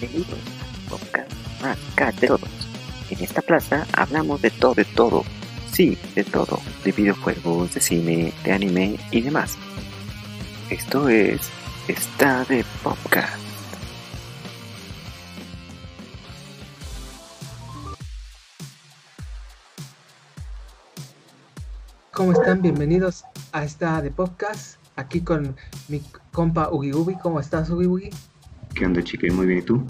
Bienvenidos a podcast acá de todos. En esta plaza hablamos de todo, de todo. Sí, de todo. De videojuegos, de cine, de anime y demás. Esto es Está de Podcast. ¿Cómo están? Bienvenidos a esta de podcast. Aquí con mi compa Ugi Ugi. ¿Cómo estás, Ugi Ugi? ¿Qué onda? Muy bien, ¿y tú?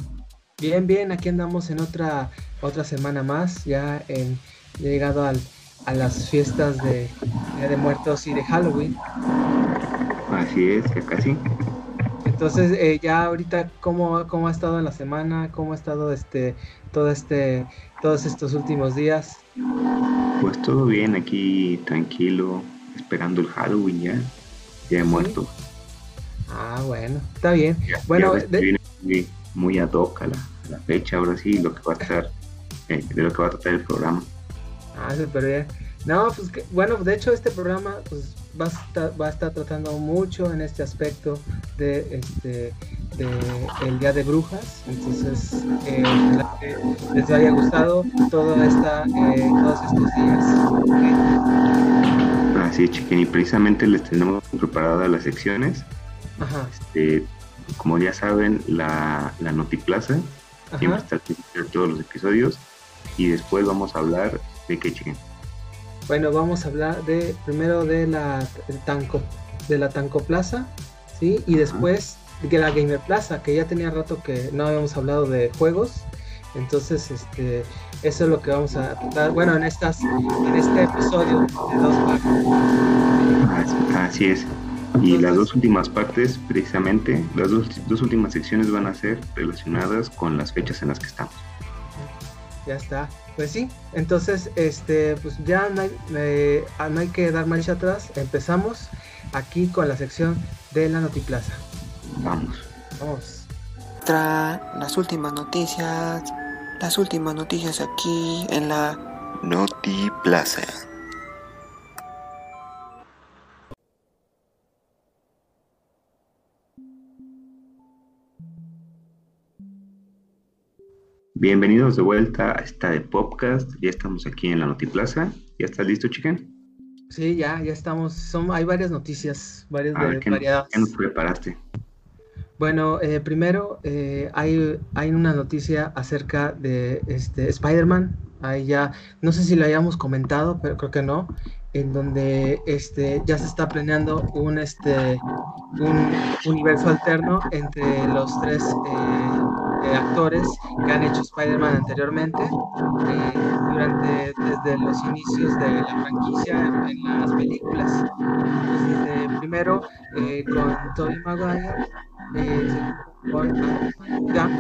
Bien, bien. Aquí andamos en otra otra semana más. Ya en he llegado al, a las fiestas de Día de Muertos y de Halloween. Así es, ya casi. Entonces, eh, ya ahorita, ¿cómo, ¿cómo ha estado en la semana? ¿Cómo ha estado este todo este todos estos últimos días? Pues todo bien aquí, tranquilo, esperando el Halloween ya, ya he muerto. Ah, bueno, está bien. Ya, bueno, ya de- viene muy, muy ad hoc a la, a la fecha, ahora sí, lo que va a estar, eh, de lo que va a tratar el programa. Ah, súper bien. No, pues que- bueno, de hecho este programa pues, va, a estar, va a estar tratando mucho en este aspecto de este de el Día de Brujas. Entonces, eh, ojalá que les haya gustado toda esta, eh, todos estos días. Así es, chiquen, y precisamente les tenemos preparadas las secciones. Ajá, Este, como ya saben, la, la Notiplaza siempre ajá. está principio de todos los episodios. Y después vamos a hablar de qué, chiquen. Bueno, vamos a hablar de primero de la el Tanco, de la Tanco Plaza, ¿sí? Y después de la Gamer Plaza, que ya tenía rato que no habíamos hablado de juegos. Entonces, este, eso es lo que vamos a tratar. Bueno, en estas, en este episodio de dos partes. Así es. Y las dos últimas partes, precisamente, las dos, dos últimas secciones van a ser relacionadas con las fechas en las que estamos. Ya está. Pues sí, entonces, este, pues ya no hay, eh, no hay que dar marcha atrás. Empezamos aquí con la sección de la Notiplaza. Vamos. Vamos. Tra las últimas noticias, las últimas noticias aquí en la Noti Bienvenidos de vuelta a esta de podcast. Ya estamos aquí en la Notiplaza. ¿Ya estás listo, chicken? Sí, ya, ya estamos. Son, hay varias noticias, varias A ver, ¿qué, nos- variadas. qué nos preparaste? Bueno, eh, primero eh, hay, hay una noticia acerca de este Spider-Man. Ahí ya, no sé si lo hayamos comentado, pero creo que no. En donde este ya se está planeando un este un universo alterno entre los tres eh, eh, actores que han hecho Spider-Man anteriormente eh, durante desde los inicios de la franquicia en, las películas. Entonces, primero eh, con Tobey Maguire, con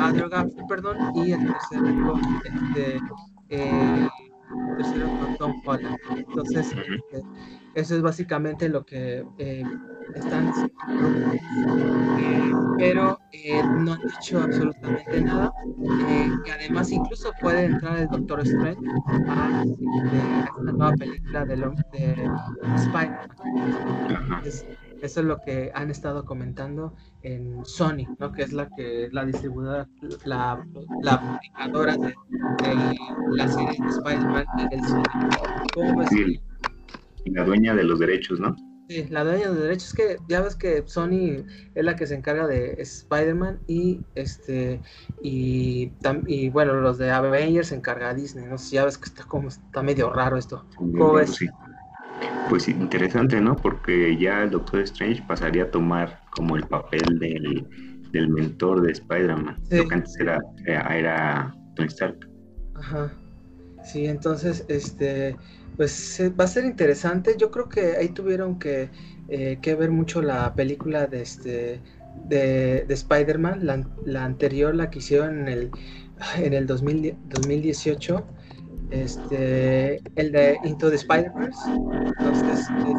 Andrew Garfield, perdón, y el tercero con este, tercero con Tom Holland. Entonces, eso es básicamente lo que eh, están haciendo. Pero eh, no han dicho absolutamente nada. Eh, y además, incluso puede entrar el Doctor Strange a, este, esta nueva película de, de Spider-Man. Eso es lo que han estado comentando en Sony, ¿no? Que es la que la distribuidora, la, la publicadora de, de la serie de Spider-Man y del cine. ¿Cómo ves? Sí, y la dueña de los derechos, ¿no? Sí, la dueña de derechos es que ya ves que Sony es la que se encarga de Spider-Man y este y, y bueno los de Avengers se encarga Disney, no sé, ya ves que está como está medio raro esto. ¿Cómo ves? Sí. Pues interesante, ¿no? Porque ya el Doctor Strange pasaría a tomar como el papel del, del mentor de Spider-Man. Sí. Lo que antes era, era, era Tony Stark. Ajá. Sí, entonces, este, pues eh, va a ser interesante. Yo creo que ahí tuvieron que, eh, que ver mucho la película de este de, de Spider-Man, la, la anterior, la que hicieron en el, en el 2000 2018, este, el de Into the Spider-Verse. Entonces, este,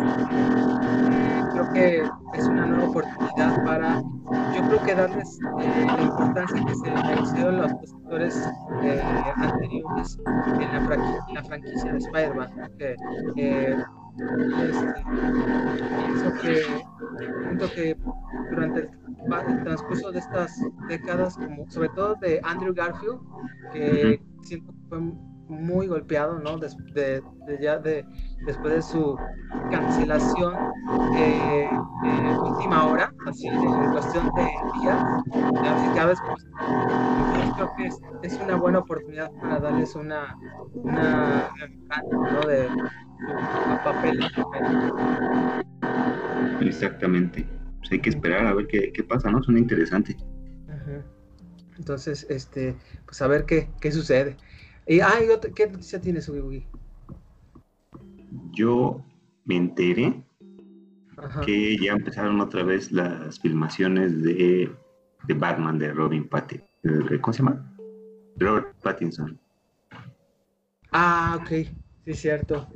creo que es una nueva oportunidad para, yo creo que darles eh, la importancia que se merecieron los actores eh, anteriores en la, franqui- en la franquicia de Spider-Man. eh, Este, pienso que, siento que durante el, transcurso de estas décadas, como sobre todo de Andrew Garfield, que siento que fue muy golpeado, ¿no? de, ya de, después de su cancelación eh, última hora, así en cuestión de días, cada vez creo que es, una buena oportunidad para darles una, una ¿no? de su papel. Exactamente. Pues hay que esperar a ver qué, qué pasa, ¿no? Suena interesante. Entonces, este, pues a ver qué, qué sucede. Y, ah, ¿qué noticia tienes, Ugi Yo me enteré que ya empezaron otra vez las filmaciones de, de Batman de Robin Pattinson. ¿Cómo se llama? Robert Pattinson. Ah, ok, sí, cierto.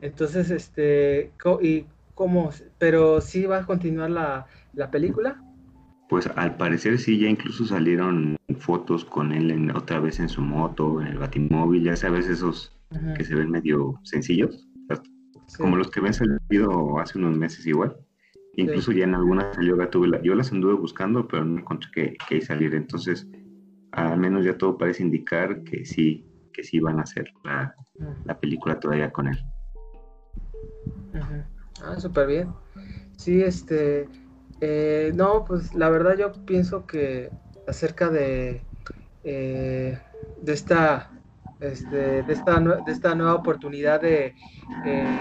Entonces, este, ¿y cómo? ¿Pero sí va a continuar la, la película? Pues al parecer sí, ya incluso salieron fotos con él en, otra vez en su moto, en el batimóvil, ya sabes, esos que se ven medio sencillos, como los que ven salido hace unos meses igual. Incluso ya en algunas yo, tuve yo las anduve buscando, pero no encontré que, que salir. Entonces, al menos ya todo parece indicar que sí, que sí van a hacer la, la película todavía con él. Ah, súper bien. Sí, este, eh, no, pues la verdad yo pienso que acerca de, eh, de esta este, de esta de esta nueva oportunidad de eh,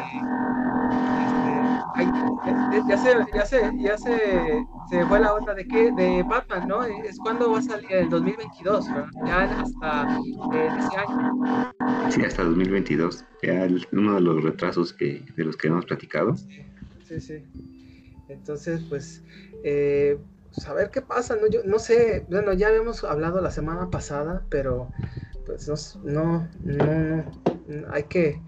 este, ya se ya se ya se, se fue la onda de que de Batman no es cuando va a salir el 2022 ya hasta ese año. Sí hasta 2022 ya uno de los retrasos que de los que hemos platicado. Sí sí, sí. Entonces, pues, eh, pues, a ver qué pasa, ¿no? Yo no sé, bueno, ya habíamos hablado la semana pasada, pero pues no, no, no, hay que,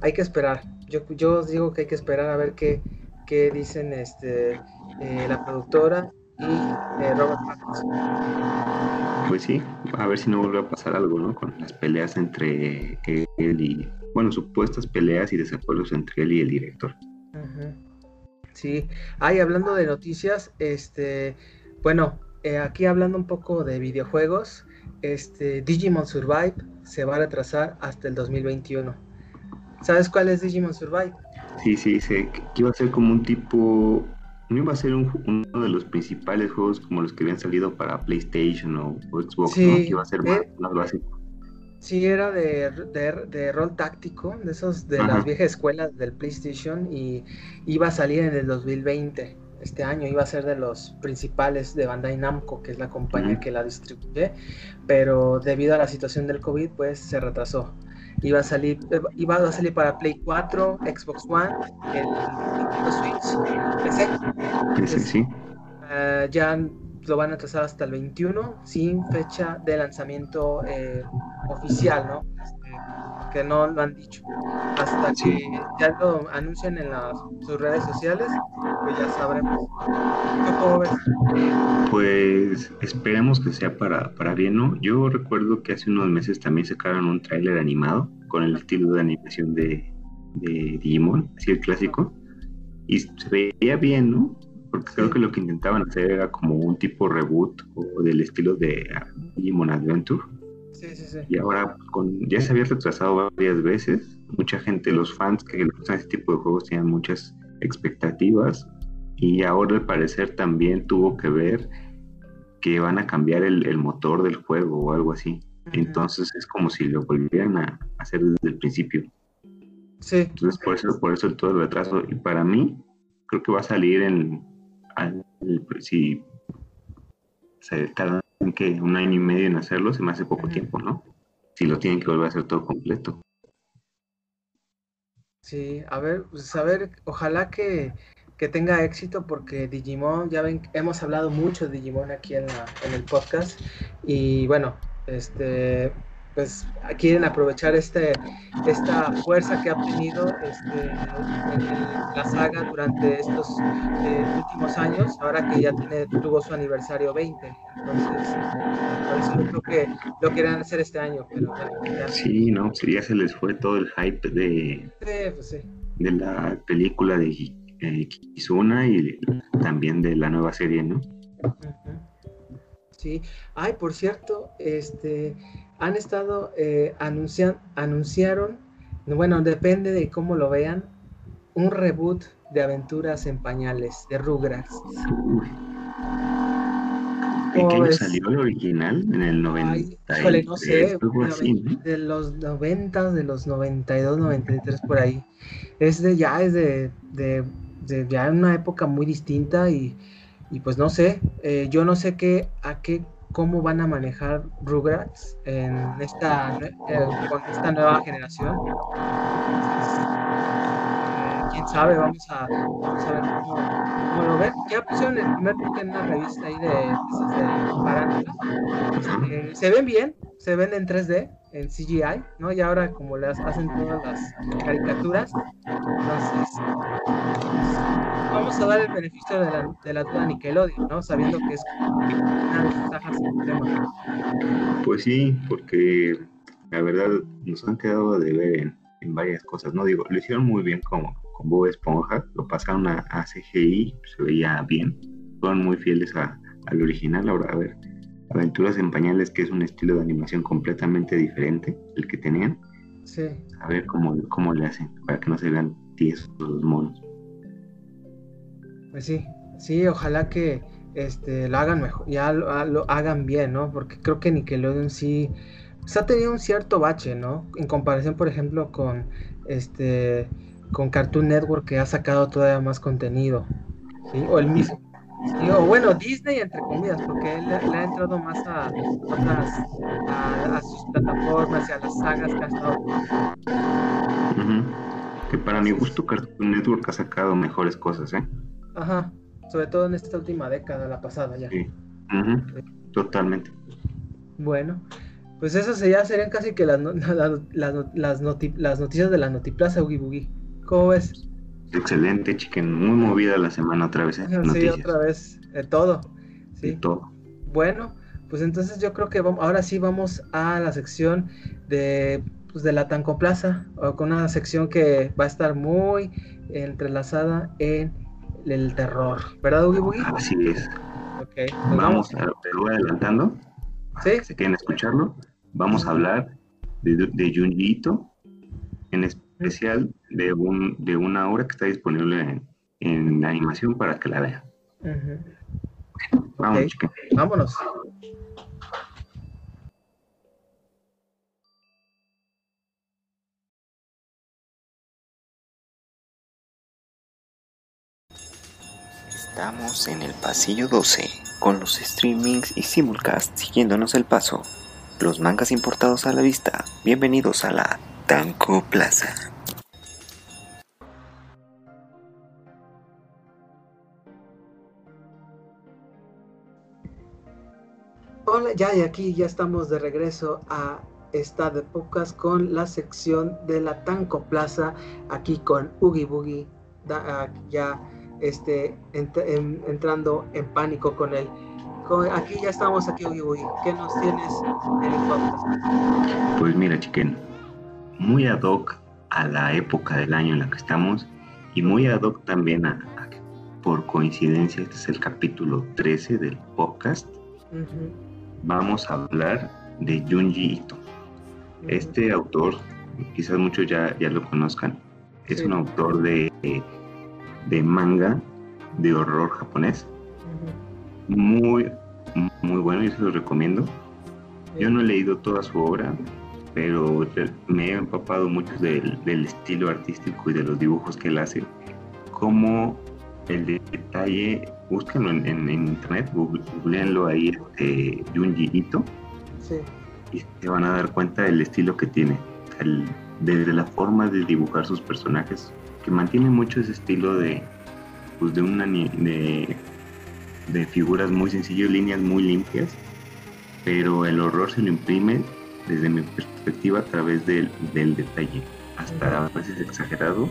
hay que esperar. Yo, yo os digo que hay que esperar a ver qué, qué dicen este, eh, la productora y eh, Robert Pattinson. Pues sí, a ver si no vuelve a pasar algo, ¿no? Con las peleas entre él y, bueno, supuestas peleas y desacuerdos entre él y el director. Sí, ahí hablando de noticias, este, bueno, eh, aquí hablando un poco de videojuegos, este, Digimon Survive se va a retrasar hasta el 2021. ¿Sabes cuál es Digimon Survive? Sí, sí, sé que iba a ser como un tipo, no iba a ser uno de los principales juegos como los que habían salido para PlayStation o, Xbox, ¿no? Que iba a ser más, eh, más básico. Sí, era de, de, rol táctico, de esos de las viejas escuelas del PlayStation y iba a salir en el 2020. Este año iba a ser de los principales de Bandai Namco, que es la compañía que la distribuye, pero debido a la situación del COVID, pues se retrasó. Iba a salir, iba a salir para Play 4, Xbox One, el Nintendo Switch, PC. PC, sí. Uh, ya lo van a trazar hasta el 21 sin fecha de lanzamiento eh, oficial, ¿no? Este, que no lo han dicho. Hasta que ya lo anuncien en las, sus redes sociales, pues ya sabremos. Pues esperemos que sea para, para bien, ¿no? Yo recuerdo que hace unos meses también sacaron un tráiler animado con el estilo de animación de, de Digimon, así el clásico, y se veía bien, ¿no? Porque creo que lo que intentaban hacer era como un tipo reboot o del estilo de Digimon Adventure. Sí, sí, sí. Y ahora con, ya se había retrasado varias veces. Mucha gente, los fans que le gustan ese tipo de juegos, tenían muchas expectativas. Y ahora al parecer también tuvo que ver que van a cambiar el, motor del juego o algo así. Entonces es como si lo volvieran a hacer desde el principio. Sí. Entonces por eso, por eso todo el retraso. Y para mí, creo que va a salir en si se tardan que un año y medio en hacerlo, se me hace poco tiempo, ¿no? Si lo tienen que volver a hacer todo completo. Sí, a ver, pues a ver, ojalá que, que tenga éxito porque Digimon, ya ven, hemos hablado mucho de Digimon aquí en, la, en el podcast y bueno, este, pues quieren aprovechar este, esta fuerza que ha tenido este, la saga durante estos eh, últimos años, ahora que ya tiene, tuvo su aniversario 20. Entonces, por eso yo creo que lo quieren hacer este año. Pero, Sí, no, ya se les fue todo el hype de, sí, pues sí. de la película de eh, Kizuna y también de la nueva serie, ¿no? Sí. Ay, por cierto, este, han estado eh, anuncian, anunciaron, bueno, depende de cómo lo vean, un reboot de Aventuras en Pañales de Rugrats. ¿En qué año salió el original? En el 90. Híjole, no sé, de los 90, de los 92, 93 por ahí. Es de ya, es de, de, de ya una época muy distinta y, y pues no sé, eh, yo no sé qué, a qué, cómo van a manejar Rugrats en esta, eh, con esta nueva generación. Quién sabe, vamos a, vamos a ver cómo, lo ven. Ya pusieron el primer book en una revista ahí de, de, este, se ven bien, se ven en 3D, en CGI, ¿no? Y ahora como las hacen todas las caricaturas, entonces vamos a dar el beneficio de la, de la duda Nickelodeon, ¿no? Sabiendo que es una desventaja tema. Pues sí, porque la verdad nos han quedado de ver en, en varias cosas, ¿no? Digo, lo hicieron muy bien como con Bob Esponja, lo pasaron a, CGI, se veía bien, fueron muy fieles al original. Ahora, a ver, Aventuras en Pañales, que es un estilo de animación completamente diferente el que tenían. Sí. A ver cómo, cómo le hacen, para que no se vean tiesos los monos. Pues sí, sí, ojalá que este, lo hagan mejor, ya lo, lo hagan bien, ¿no? Porque creo que Nickelodeon sí pues, ha tenido un cierto bache, ¿no? En comparación, por ejemplo, con este con Cartoon Network que ha sacado todavía más contenido, ¿sí? O el mismo. O bueno, Disney entre comillas, porque él le, ha entrado más a, a, sus plataformas y a las sagas que ha estado. Que para mi gusto Cartoon Network ha sacado mejores cosas, ¿eh? Ajá, sobre todo en esta última década, la pasada ya. Sí. Totalmente. Bueno, pues eso ya serían casi que las, las, las, noticias de la Notiplaza Ugi Boogie. ¿Cómo ves? Excelente, chiquen. Muy movida la semana otra vez. ¿eh? Sí, otra vez. De todo. Sí. De todo. Bueno, pues entonces yo creo que vamos, ahora sí vamos a la sección de, pues de la Tancoplaza, con una sección que va a estar muy entrelazada en el terror. ¿Verdad, Ugi Boogie? Así es. Okay, pues vamos, a, te voy adelantando. ¿Sí? Si quieren escucharlo, vamos a hablar de, de Junji en especial de, un, de una obra que está disponible en, en animación para que la vean. Vamos, Vámonos. Estamos en el pasillo 12 con los streamings y simulcasts siguiéndonos el paso. Los mangas importados a la vista. Bienvenidos a la Tanco Plaza. Hola, ya y aquí ya estamos de regreso a esta de pocas con la sección de la Tanco Plaza, aquí con Ugi Boogie, ah, ya este, entrando en pánico con él. aquí ya estamos, aquí Ugi Boogie. ¿Qué nos tienes en el podcast? Pues mira, chiquen, muy ad hoc a la época del año en la que estamos y muy ad hoc también a, por coincidencia, este es el capítulo 13 del podcast vamos a hablar de Junji Ito. Este autor, quizás muchos ya, ya lo conozcan, es un autor de, de manga de horror japonés. Muy, muy bueno, yo se lo recomiendo. Yo no he leído toda su obra, pero me he empapado mucho del, estilo artístico y de los dibujos que él hace. Como el detalle, búsquenlo en, internet, googleenlo ahí, este, Junji Ito, y se van a dar cuenta del estilo que tiene, desde la forma de dibujar sus personajes, que mantiene mucho ese estilo de, pues de, una, de, de figuras muy sencillas, líneas muy limpias, pero el horror se lo imprime desde mi perspectiva a través del, del detalle, hasta a veces exagerado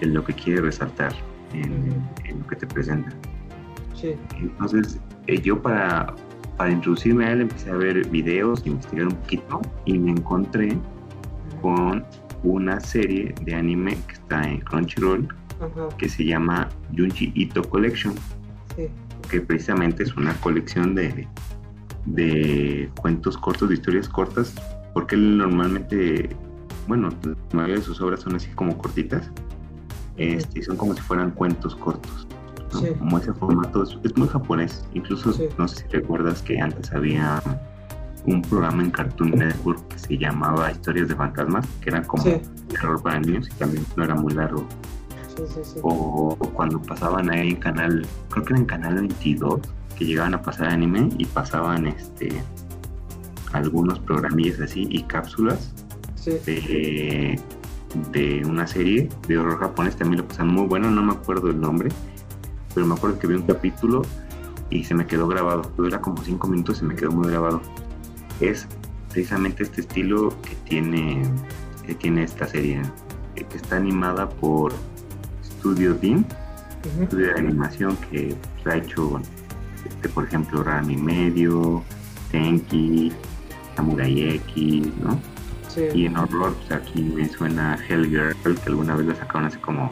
en lo que quiere resaltar en, lo que te presenta. Entonces, eh, yo para, para introducirme a él empecé a ver videos, investigar un poquito y me encontré con una serie de anime que está en Crunchyroll que se llama Junji Ito Collection, que precisamente es una colección de, de cuentos cortos, de historias cortas, porque él normalmente, bueno, la mayoría de sus obras son así como cortitas, este, son como si fueran cuentos cortos. Como ese formato es, muy japonés. Incluso no sé si recuerdas que antes había un programa en Cartoon Network que se llamaba Historias de Fantasmas, que era como terror para niños y también no era muy largo. O, cuando pasaban ahí en canal, creo que era en canal 22, que llegaban a pasar anime y pasaban este algunos programillas así y cápsulas de, de, una serie de horror japonés, también lo pasan muy bueno, no me acuerdo el nombre, pero me acuerdo que vi un capítulo y se me quedó grabado, dura como cinco minutos y se me quedó muy grabado. Es precisamente este estilo que tiene, que tiene esta serie, que está animada por Studio Beam, estudio de animación que ha hecho, este, por ejemplo, Rami Medio, Tenki, Samurai X, ¿no? Y en horror, pues aquí me suena Hellgirl, que alguna vez la sacaron hace como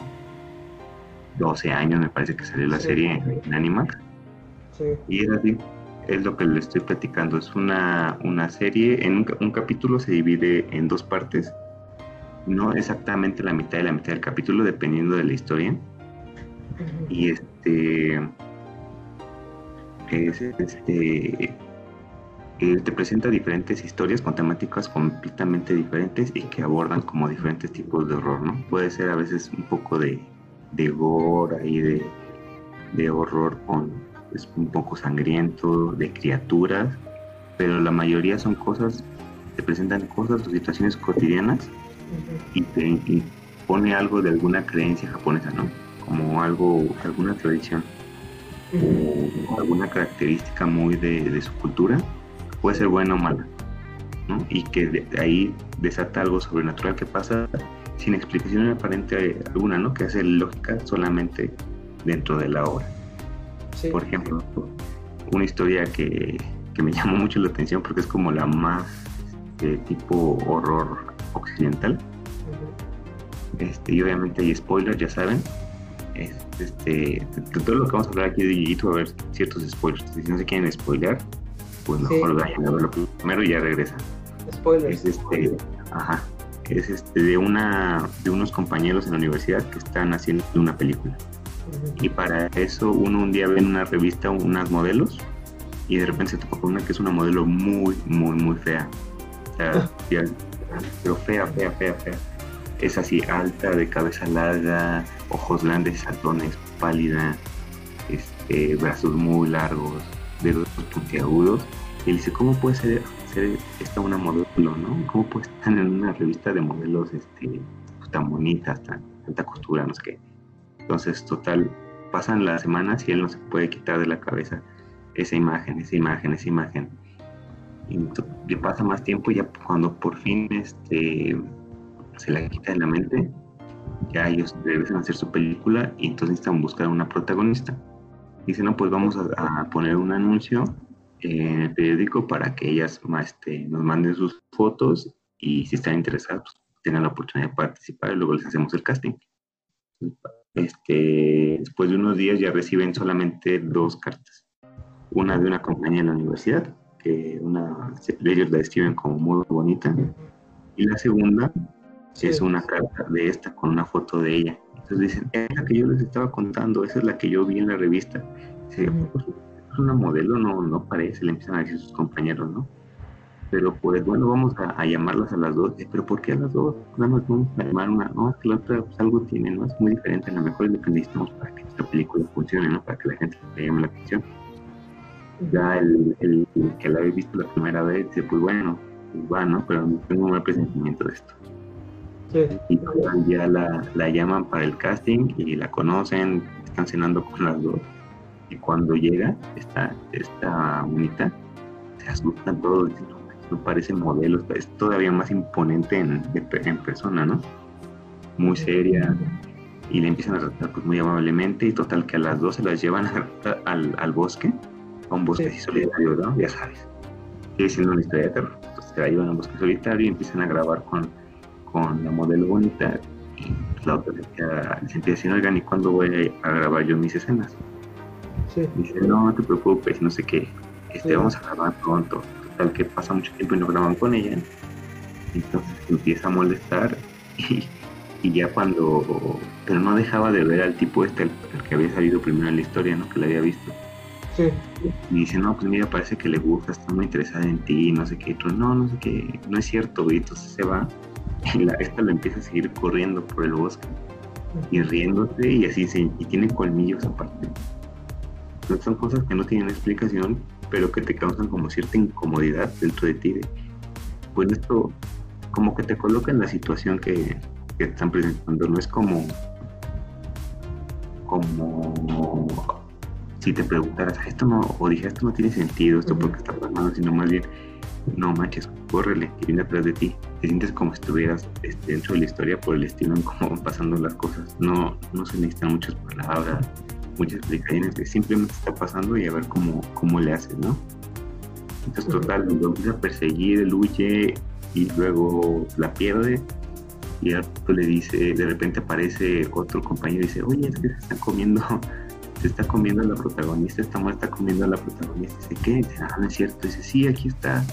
12 años, me parece que salió la serie en, Animax. Y es así, es lo que le estoy platicando. Es una, una serie, en un, capítulo se divide en dos partes, no exactamente la mitad de la mitad del capítulo, dependiendo de la historia. Y este. Es, este. Eh, te presenta diferentes historias con temáticas completamente diferentes y que abordan como diferentes tipos de horror, ¿no? Puede ser a veces un poco de, de gore de, de horror con es un poco sangriento, de criaturas, pero la mayoría son cosas, te presentan cosas o situaciones cotidianas y te pone algo de alguna creencia japonesa, ¿no? Como algo, alguna tradición o alguna característica muy de, su cultura, puede ser buena o mala, ¿no? Y que de, ahí desata algo sobrenatural que pasa sin explicación aparente alguna, ¿no? Que hace lógica solamente dentro de la obra. Por ejemplo, una historia que, me llamó mucho la atención porque es como la más de tipo horror occidental. Este, y obviamente hay spoilers, ya saben. Este, de todo lo que vamos a hablar aquí de Yito va a haber ciertos spoilers. Si no se quieren spoiler, pues mejor vayan a verlo primero y ya regresan. Spoilers. Es este, ajá, es este de una de unos compañeros en la universidad que están haciendo una película. Y para eso uno un día ve en una revista unas modelos y de repente se topa con una que es una modelo muy, muy, muy fea. O sea, pero fea, fea, fea, fea. Es así, alta, de cabeza larga, ojos grandes, saltones, pálida, este, brazos muy largos, dedos puntiagudos. Y él dice, ¿cómo puede ser, ser esta una modelo, no? ¿Cómo puede estar en una revista de modelos este, pues, tan bonitas, tan tanta costura, no sé qué? Entonces, total, pasan las semanas y él no se puede quitar de la cabeza esa imagen, esa imagen, esa imagen. Y le pasa más tiempo ya cuando por fin este, se la quita de la mente, ya ellos deben hacer su película y entonces necesitan buscar una protagonista. Dice, no, pues vamos a, poner un anuncio en el periódico para que ellas este, nos manden sus fotos y si están interesados pues, tengan la oportunidad de participar y luego les hacemos el casting. Este, después de unos días ya reciben solamente dos cartas. Una de una compañía en la universidad, que una, ellos la describen como muy bonita, y la segunda es una carta de esta con una foto de ella. Entonces dicen, es la que yo les estaba contando, esa es la que yo vi en la revista. Dice, pues, es una modelo, no, no parece, le empiezan a decir sus compañeros, ¿no? pero pues bueno, vamos a, llamarlas a las dos. Pero ¿por qué a las dos? Nada más vamos a llamar una, no, es que la otra pues, algo tiene, ¿no? Es muy diferente, a lo mejor es lo que necesitamos para que esta película funcione, ¿no? Para que la gente le llame la atención. Ya el, el, que la había visto la primera vez dice, pues bueno, pues va, ¿no? Pero tengo un mal presentimiento de esto. Sí. Y ya la, la llaman para el casting y la conocen, están cenando con las dos. Cuando llega esta, esta bonita, se asustan todos, dicen, parece modelo, es todavía más imponente en, en persona, ¿no? Muy seria y le empiezan a tratar pues muy amablemente y total que a las dos se las llevan al, al, bosque, a un bosque solitario, ¿no? Ya sabes, sigue siendo una historia de terror. Entonces se la llevan a un bosque solitario y empiezan a grabar con, con la modelo bonita y la otra le sentía decir, oigan, ¿y cuándo voy a grabar yo mis escenas? Sí. Dice, no, no te preocupes, no sé qué, este, vamos a grabar pronto. Total que pasa mucho tiempo y no graban con ella. Entonces empieza a molestar y, y, ya cuando... Pero no dejaba de ver al tipo este, el, que había salido primero en la historia, ¿no? Que la había visto. Sí. Y dice, no, pues mira, parece que le gusta, está muy interesada en ti, no sé qué. no, no sé qué, no es cierto. Y entonces se va y la, esta le empieza a seguir corriendo por el bosque y riéndose y así se, y tiene colmillos aparte. Son cosas que no tienen explicación, pero que te causan como cierta incomodidad dentro de ti. pues esto como que te coloca en la situación que, que están presentando, no es como como si te preguntaras, esto no, o dije, esto no tiene sentido, esto porque está pasando, sino más bien, no manches, córrele, que viene atrás de ti. Te sientes como si estuvieras este, dentro de la historia por el estilo en cómo van pasando las cosas. No, no se necesitan muchas palabras, muchas explicaciones, que simplemente está pasando y a ver cómo, cómo le haces, ¿no? Entonces, total, lo empieza a perseguir, huye y luego la pierde. Y le dice, de repente aparece otro compañero y dice, oye, es que se está comiendo se está comiendo a la protagonista, esta mujer está comiendo a la protagonista. Dice, ¿qué? Dice, ah, no es cierto. Dice, sí, aquí está.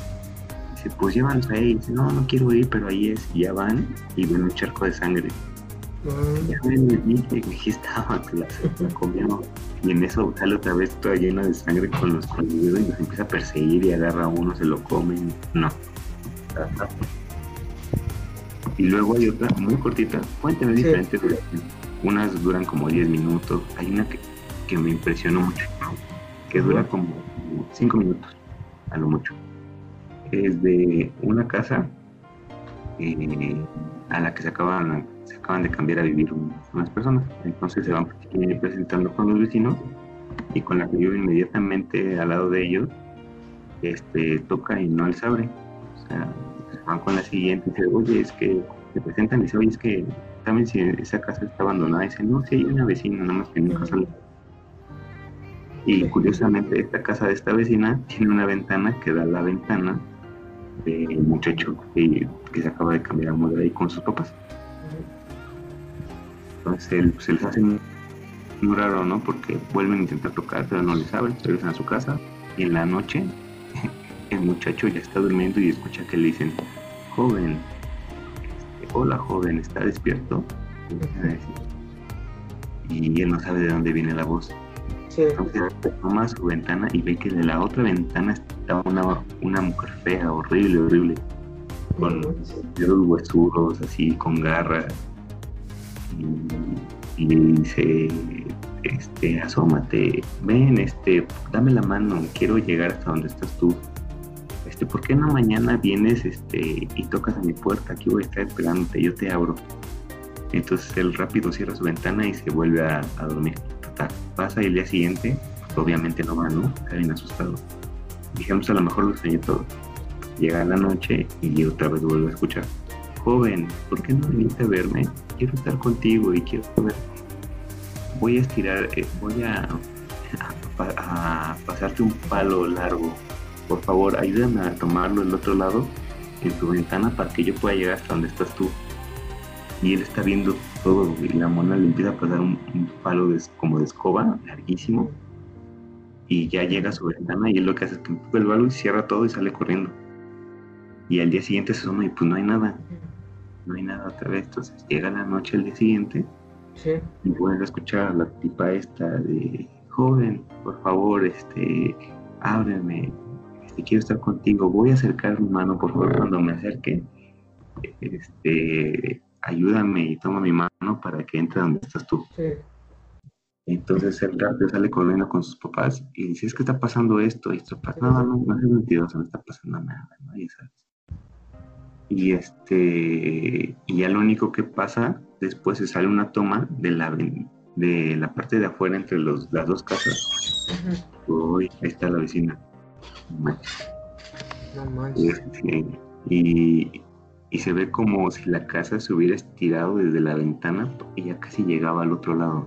Dice, pues llévanos ahí. Dice, no, no quiero ir, pero ahí es. Y ya van y ven un charco de sangre. Ya ven, dije, estaba, la, comió. Y en eso sale otra vez toda llena de sangre con los colmillos y nos empieza a perseguir y agarra a uno, se lo come. No. Y luego hay otra muy cortita, pueden tener diferentes Unas duran como 10 minutos. Hay una que que me impresionó mucho, que dura como cinco minutos, a lo mucho. Es de una casa eh, a la que se acaban, acaban de cambiar a vivir unas personas. Entonces se van presentando con los vecinos y con la que vivo inmediatamente al lado de ellos, este, toca y no les abre. O sea, van con la siguiente y dicen, oye, es que se presentan y dicen, oye, es que también si esa casa está abandonada. Y dicen, no, si hay una vecina, nada más que nunca sale. Y curiosamente esta casa de esta vecina tiene una ventana que da la ventana del muchacho que, se acaba de cambiar a moda ahí con sus papás. Entonces se les hace muy raro, ¿no? Porque vuelven a intentar tocar, pero no les abren, regresan a su casa y en la noche el muchacho ya está durmiendo y escucha que le dicen, joven, este, hola joven, ¿está despierto? Y él no sabe de dónde viene la voz. Sí. toma su ventana y ve que de la otra ventana está una, una mujer fea, horrible, horrible. Con dedos huesudos, así, con garras. Y, dice, este, asómate, ven, este, dame la mano, quiero llegar hasta donde estás tú. Este, ¿por qué no mañana vienes este, y tocas a mi puerta? Aquí voy a estar esperándote, yo te abro. Entonces él rápido cierra su ventana y se vuelve a dormir pasa y el día siguiente, obviamente no va, ¿no? Está bien asustado. Dijimos, a lo mejor lo soñé todo. Llega la noche y otra vez vuelvo a escuchar. Joven, ¿por qué no viniste a verme? Quiero estar contigo y quiero ver. Voy a estirar, eh, voy a, a, pasarte un palo largo. Por favor, ayúdame a tomarlo del otro lado en tu ventana para que yo pueda llegar hasta donde estás tú y él está viendo todo y la mona le empieza a pasar un, palo de, como de escoba larguísimo y ya llega a su ventana y él lo que hace es que empuja el palo y cierra todo y sale corriendo y al día siguiente se asoma y pues no hay nada no hay nada otra vez entonces llega la noche el día siguiente y vuelve a escuchar a la tipa esta de joven por favor este ábreme este, quiero estar contigo voy a acercar mi mano por favor cuando me acerque este ayúdame y toma mi mano para que entre donde estás tú. Entonces el rápido sale corriendo con sus papás y dice, es que está pasando esto, y esto pasa, no, no, no es mentiroso, no está pasando nada, ¿no? sabes. Y este, y ya lo único que pasa, después se sale una toma de la, de la parte de afuera entre los, las dos casas. Uy, ahí está la vecina. No manches. Este, y, y se ve como si la casa se hubiera estirado desde la ventana y ya casi llegaba al otro lado.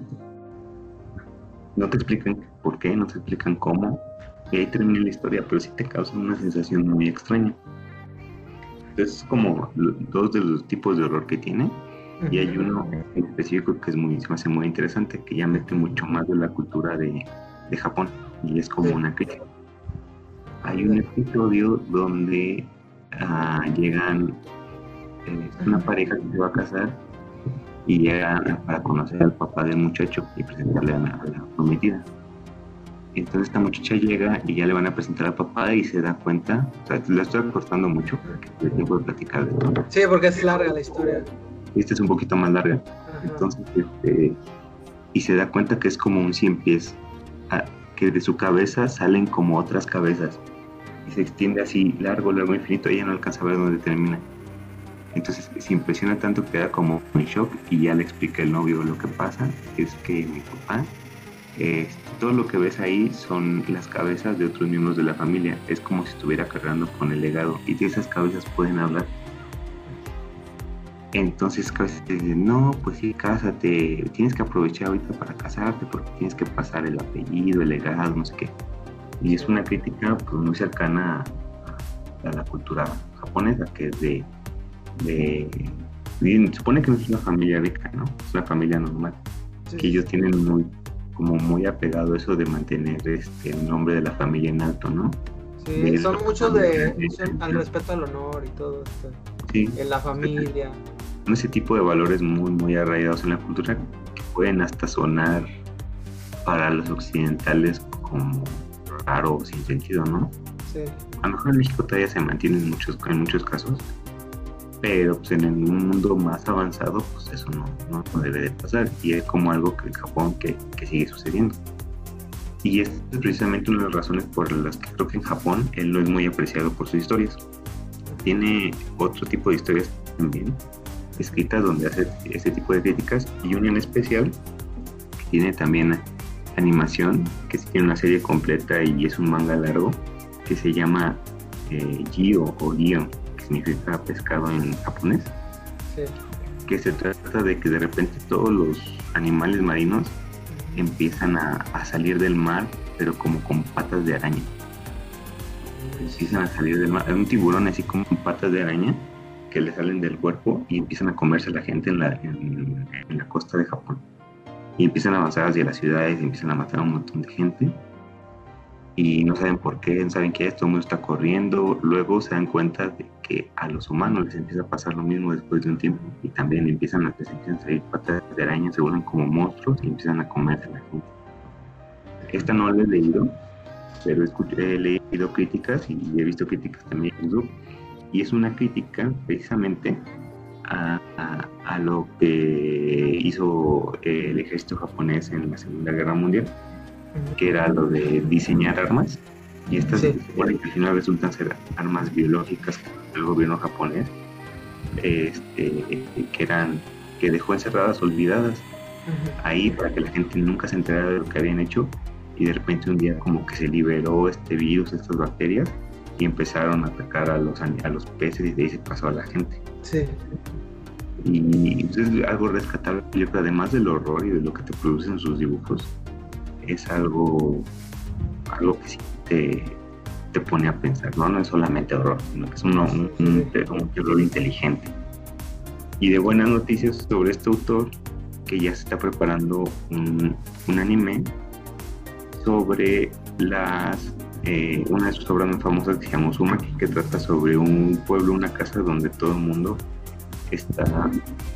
No te explican por qué, no te explican cómo, y ahí termina la historia, pero sí te causa una sensación muy extraña. Es como dos de los tipos de horror que tiene. Y hay uno en específico que es muy, se me hace muy interesante, que ya mete mucho más de la cultura de, de Japón. Y es como una crítica. Hay un episodio donde uh, llegan eh, una pareja que se va a casar y llega para conocer al papá del muchacho y presentarle a la, prometida. Entonces esta muchacha llega y ya le van a presentar al papá y se da cuenta, o sea, la estoy cortando mucho porque tiempo de platicar de todo. Sí, porque es larga la historia. Esta es un poquito más larga. Entonces, este, y se da cuenta que es como un cien pies, que de su cabeza salen como otras cabezas y se extiende así largo, largo, infinito, ella no alcanza a ver dónde termina. Entonces se impresiona tanto que queda como en shock y ya le explica el novio lo que pasa, es que mi papá, este, todo lo que ves ahí son las cabezas de otros miembros de la familia, es como si estuviera cargando con el legado y de esas cabezas pueden hablar. Entonces cabezas dicen, no, pues sí, cásate, tienes que aprovechar ahorita para casarte porque tienes que pasar el apellido, el legado, no sé qué. Y es una crítica pues, muy cercana a la cultura japonesa, que es de de, supone que no es una familia rica, ¿no? Es una familia normal. Que ellos tienen muy, como muy apegado eso de mantener este, el nombre de la familia en alto, ¿no? Sí, son muchos de, al respeto al honor y todo esto. Sí. En la familia. Ese tipo de valores muy, muy arraigados en la cultura que pueden hasta sonar para los occidentales como raro o sin sentido, ¿no? Sí. A lo mejor en México todavía se mantiene en muchos, en muchos casos, pero pues, en un mundo más avanzado pues eso no, no, debe de pasar. Y es como algo que en Japón que, que, sigue sucediendo. Y es precisamente una de las razones por las que creo que en Japón él no es muy apreciado por sus historias. Tiene otro tipo de historias también escritas donde hace ese tipo de críticas y una especial tiene también animación que tiene una serie completa y es un manga largo que se llama eh, Gio o Gio significa pescado en japonés. Que se trata de que de repente todos los animales marinos empiezan a, salir del mar, pero como con patas de araña. Empiezan a salir del mar. Hay un tiburón así como con patas de araña que le salen del cuerpo y empiezan a comerse a la gente en la, en la costa de Japón. Y empiezan a avanzar hacia las ciudades y empiezan a matar a un montón de gente y no saben por qué, no saben qué es, todo el mundo está corriendo, luego se dan cuenta de que a los humanos les empieza a pasar lo mismo después de un tiempo y también empiezan a, salir patas de araña, se vuelven como monstruos y empiezan a comerse a la gente. Esta no la he leído, pero he leído críticas y he visto críticas también en YouTube y es una crítica precisamente a, a lo que hizo el ejército japonés en la Segunda Guerra Mundial que era lo de diseñar armas. Y estas sí. al final resultan ser armas biológicas del gobierno japonés, este, que eran que dejó encerradas, olvidadas, ahí para que la gente nunca se enterara de lo que habían hecho y de repente un día como que se liberó este virus, estas bacterias y empezaron a atacar a los, a los peces y de ahí se pasó a la gente. Sí. Y es algo rescatable, además del horror y de lo que te producen sus dibujos, es algo, algo que sí te, te pone a pensar, ¿no? No es solamente horror, sino que es un, un, terror inteligente. Y de buenas noticias sobre este autor, que ya se está preparando un, un anime sobre las eh, una de sus obras más famosas que se llama Uzumaki, que trata sobre un pueblo, una casa donde todo el mundo está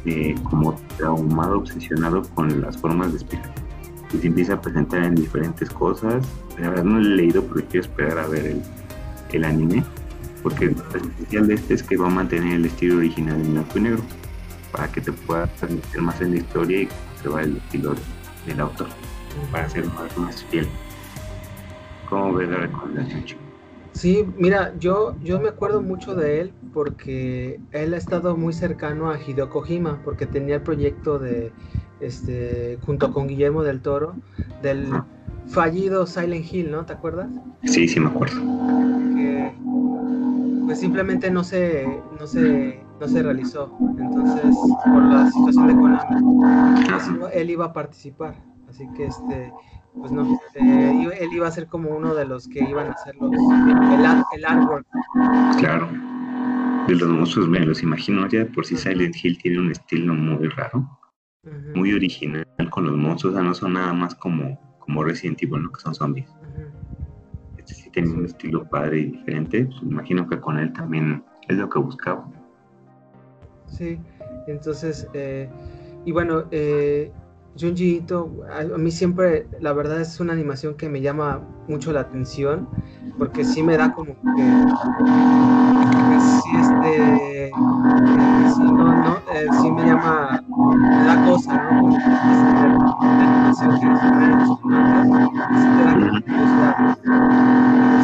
eh, como traumado, obsesionado con las formas de espíritu y se empieza a presentar en diferentes cosas. La verdad no lo he leído porque quiero esperar a ver el, el anime, porque el especial de este es que va a mantener el estilo original en blanco y negro, para que te puedas transmitir más en la historia y se va el estilo del autor, para ser más, más fiel. ¿Cómo ves la recomendación, chico? Sí, mira, yo, yo me acuerdo mucho de él porque él ha estado muy cercano a Hideo Kojima, porque tenía el proyecto de este, junto con Guillermo del Toro, del fallido Silent Hill, ¿no? ¿Te acuerdas? Sí, sí me acuerdo. Que pues simplemente no se, no se, no se realizó. Entonces, por la situación de Konami, pues, él iba a participar. Así que este, pues no, eh, él iba a ser como uno de los que iban a hacer los, el, el artwork. Claro. de los monstruos me los imagino, ya por si Silent Hill tiene un estilo muy raro, muy original con los monstruos, o sea, no son nada más como, como Resident Evil, ¿no? que son zombies. Este sí tiene un estilo padre y diferente, pues, imagino que con él también es lo que buscaba. Sí, entonces, eh, y bueno, eh, Junji a mí siempre, la verdad es una animación que me llama mucho la atención, porque sí me da como que, sí, este, sí, no, no, eh, sí me llama, da cosa, ¿no? Como que la animación que sí te da curiosidad.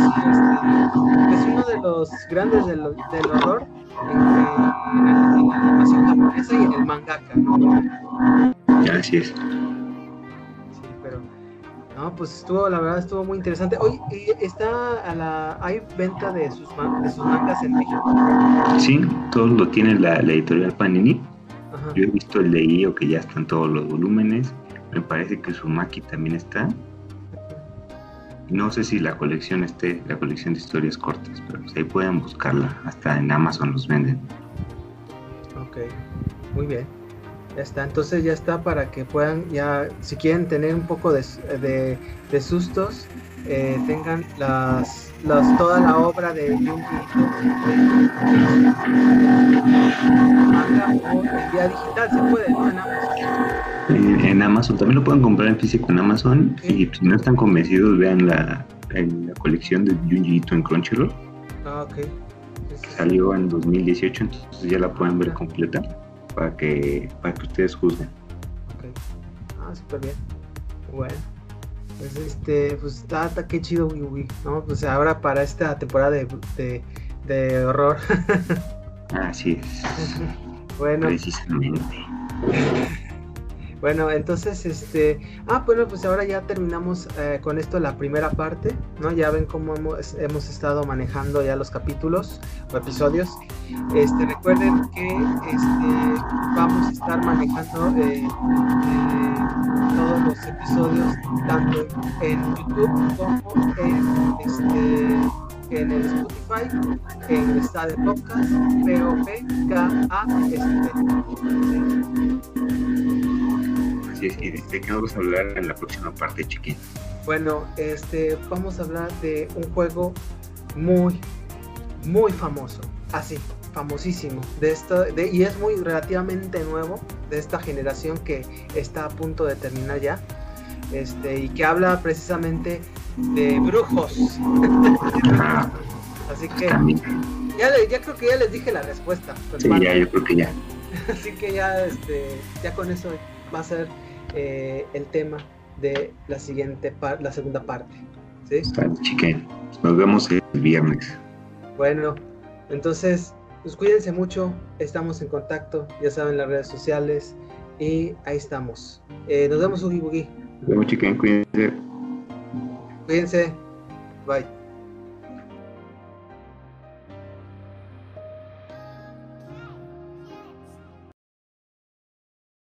Sí, es uno de los grandes del, del horror en, la animación japonesa y en el mangaka, ¿no? Así es. Sí, pero no, pues estuvo, la verdad estuvo muy interesante. Hoy está a la, hay venta de sus, de sus mangas en México. Sí, todos lo tiene la, editorial Panini. Yo he visto el de IO que ya están todos los volúmenes. Me parece que su Maki también está. No sé si la colección esté, la colección de historias cortas, pero pues ahí pueden buscarla. Hasta en Amazon los venden. Ok, muy bien. Ya está, entonces ya está para que puedan, ya, si quieren tener un poco de, de, de sustos, eh, tengan las, las, toda la obra de Junji o en vía digital, se puede, ¿no? En Amazon. En, Amazon, también lo pueden comprar en físico en Amazon. Y si no están convencidos, vean la, en la colección de Junji en Crunchyroll. Ah, ok. Salió en 2018, entonces ya la pueden ver completa para que, para que ustedes juzguen. Ok. Ah, súper bien. Bueno. Pues este, pues está, qué chido Wii ¿no? Pues ahora para esta temporada de, de, de horror. Así es. bueno. Precisamente. Bueno, entonces, este, ah, bueno, pues ahora ya terminamos eh, con esto la primera parte, ¿no? Ya ven cómo hemos, hemos, estado manejando ya los capítulos o episodios. Este, recuerden que este, vamos a estar manejando eh, eh, todos los episodios tanto en YouTube como en este en el Spotify, en el estado de podcast, P-O-P-K-A, y de qué vamos a hablar en la próxima parte, chiquín. Bueno, este, vamos a hablar de un juego muy, muy famoso, así, famosísimo, de esto, de, y es muy relativamente nuevo, de esta generación que está a punto de terminar ya, este, y que habla precisamente de brujos. así que ya, ya creo que ya les dije la respuesta. Sí, ya, yo creo que ya. Así que ya, este, ya con eso va a ser eh, el tema de la siguiente la segunda parte. ¿sí? chiquen. Nos vemos el viernes. Bueno, entonces, pues cuídense mucho, estamos en contacto, ya saben las redes sociales y ahí estamos. Eh, nos vemos, Ugi Bugi. Nos vemos, chiquen, cuídense. Cuídense. Bye.